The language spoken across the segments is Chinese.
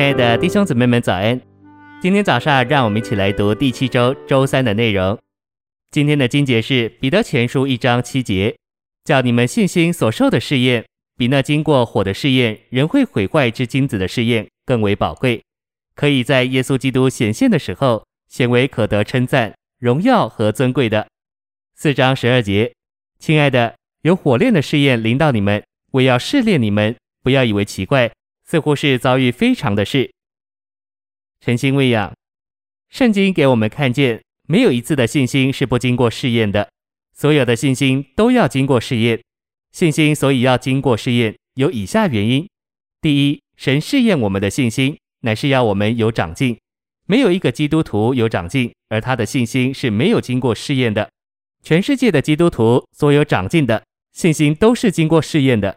亲爱的弟兄姊妹们，早安！今天早上，让我们一起来读第七周周三的内容。今天的经节是彼得前书一章七节，叫你们信心所受的试验，比那经过火的试验、仍会毁坏之金子的试验更为宝贵，可以在耶稣基督显现的时候，显为可得称赞、荣耀和尊贵的。四章十二节，亲爱的，有火炼的试验临到你们，为要试炼你们，不要以为奇怪。似乎是遭遇非常的事。诚心喂养，圣经给我们看见，没有一次的信心是不经过试验的，所有的信心都要经过试验。信心所以要经过试验，有以下原因：第一，神试验我们的信心，乃是要我们有长进。没有一个基督徒有长进，而他的信心是没有经过试验的。全世界的基督徒所有长进的信心都是经过试验的。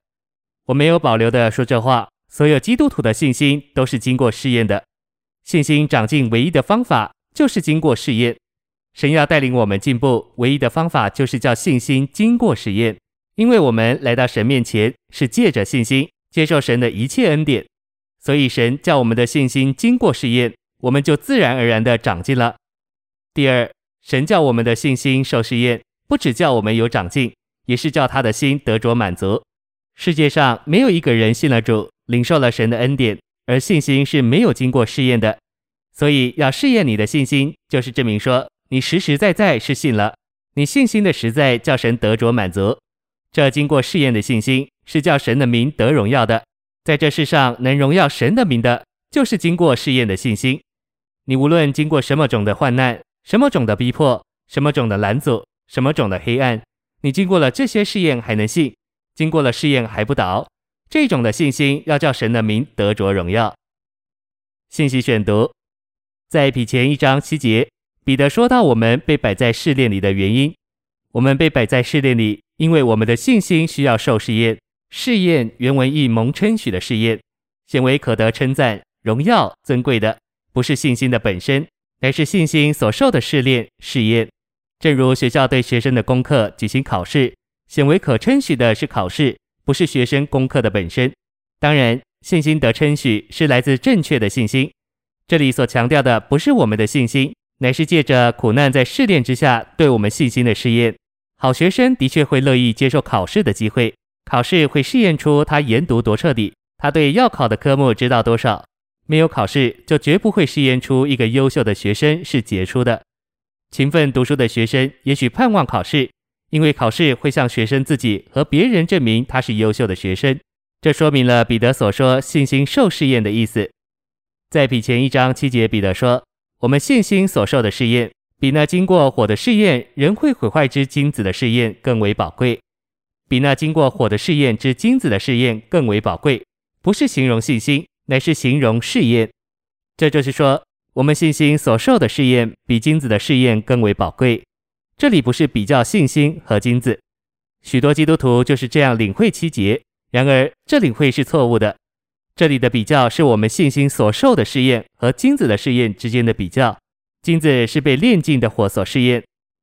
我没有保留的说这话。所有基督徒的信心都是经过试验的，信心长进唯一的方法就是经过试验。神要带领我们进步，唯一的方法就是叫信心经过试验。因为我们来到神面前是借着信心接受神的一切恩典，所以神叫我们的信心经过试验，我们就自然而然的长进了。第二，神叫我们的信心受试验，不只叫我们有长进，也是叫他的心得着满足。世界上没有一个人信了主，领受了神的恩典，而信心是没有经过试验的，所以要试验你的信心，就是证明说你实实在在是信了。你信心的实在叫神得着满足。这经过试验的信心是叫神的名得荣耀的。在这世上能荣耀神的名的，就是经过试验的信心。你无论经过什么种的患难、什么种的逼迫、什么种的拦阻、什么种的黑暗，你经过了这些试验还能信，经过了试验还不倒。这种的信心要叫神的名得着荣耀。信息选读，在彼前一章七节，彼得说到我们被摆在试炼里的原因。我们被摆在试炼里，因为我们的信心需要受试验。试验原文意蒙称许的试验，显为可得称赞、荣耀、尊贵的，不是信心的本身，乃是信心所受的试炼、试验。正如学校对学生的功课举行考试，显为可称许的是考试。不是学生功课的本身，当然，信心得称许是来自正确的信心。这里所强调的不是我们的信心，乃是借着苦难在试炼之下对我们信心的试验。好学生的确会乐意接受考试的机会，考试会试验出他研读多彻底，他对要考的科目知道多少。没有考试，就绝不会试验出一个优秀的学生是杰出的。勤奋读书的学生也许盼望考试。因为考试会向学生自己和别人证明他是优秀的学生，这说明了彼得所说信心受试验的意思。在比前一章七节，彼得说：“我们信心所受的试验，比那经过火的试验、仍会毁坏之金子的试验更为宝贵。比那经过火的试验之金子的试验更为宝贵，不是形容信心，乃是形容试验。这就是说，我们信心所受的试验，比金子的试验更为宝贵。”这里不是比较信心和金子，许多基督徒就是这样领会七节。然而，这领会是错误的。这里的比较是我们信心所受的试验和金子的试验之间的比较。金子是被炼尽的火所试验，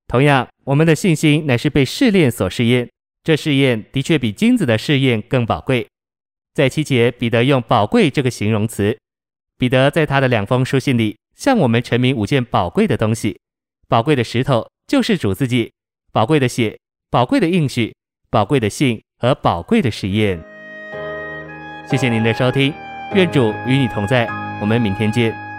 同样，我们的信心乃是被试炼所试验。这试验的确比金子的试验更宝贵。在七节，彼得用“宝贵”这个形容词。彼得在他的两封书信里向我们陈明五件宝贵的东西：宝贵的石头。就是主自己，宝贵的血，宝贵的应许，宝贵的信和宝贵的实验。谢谢您的收听，愿主与你同在，我们明天见。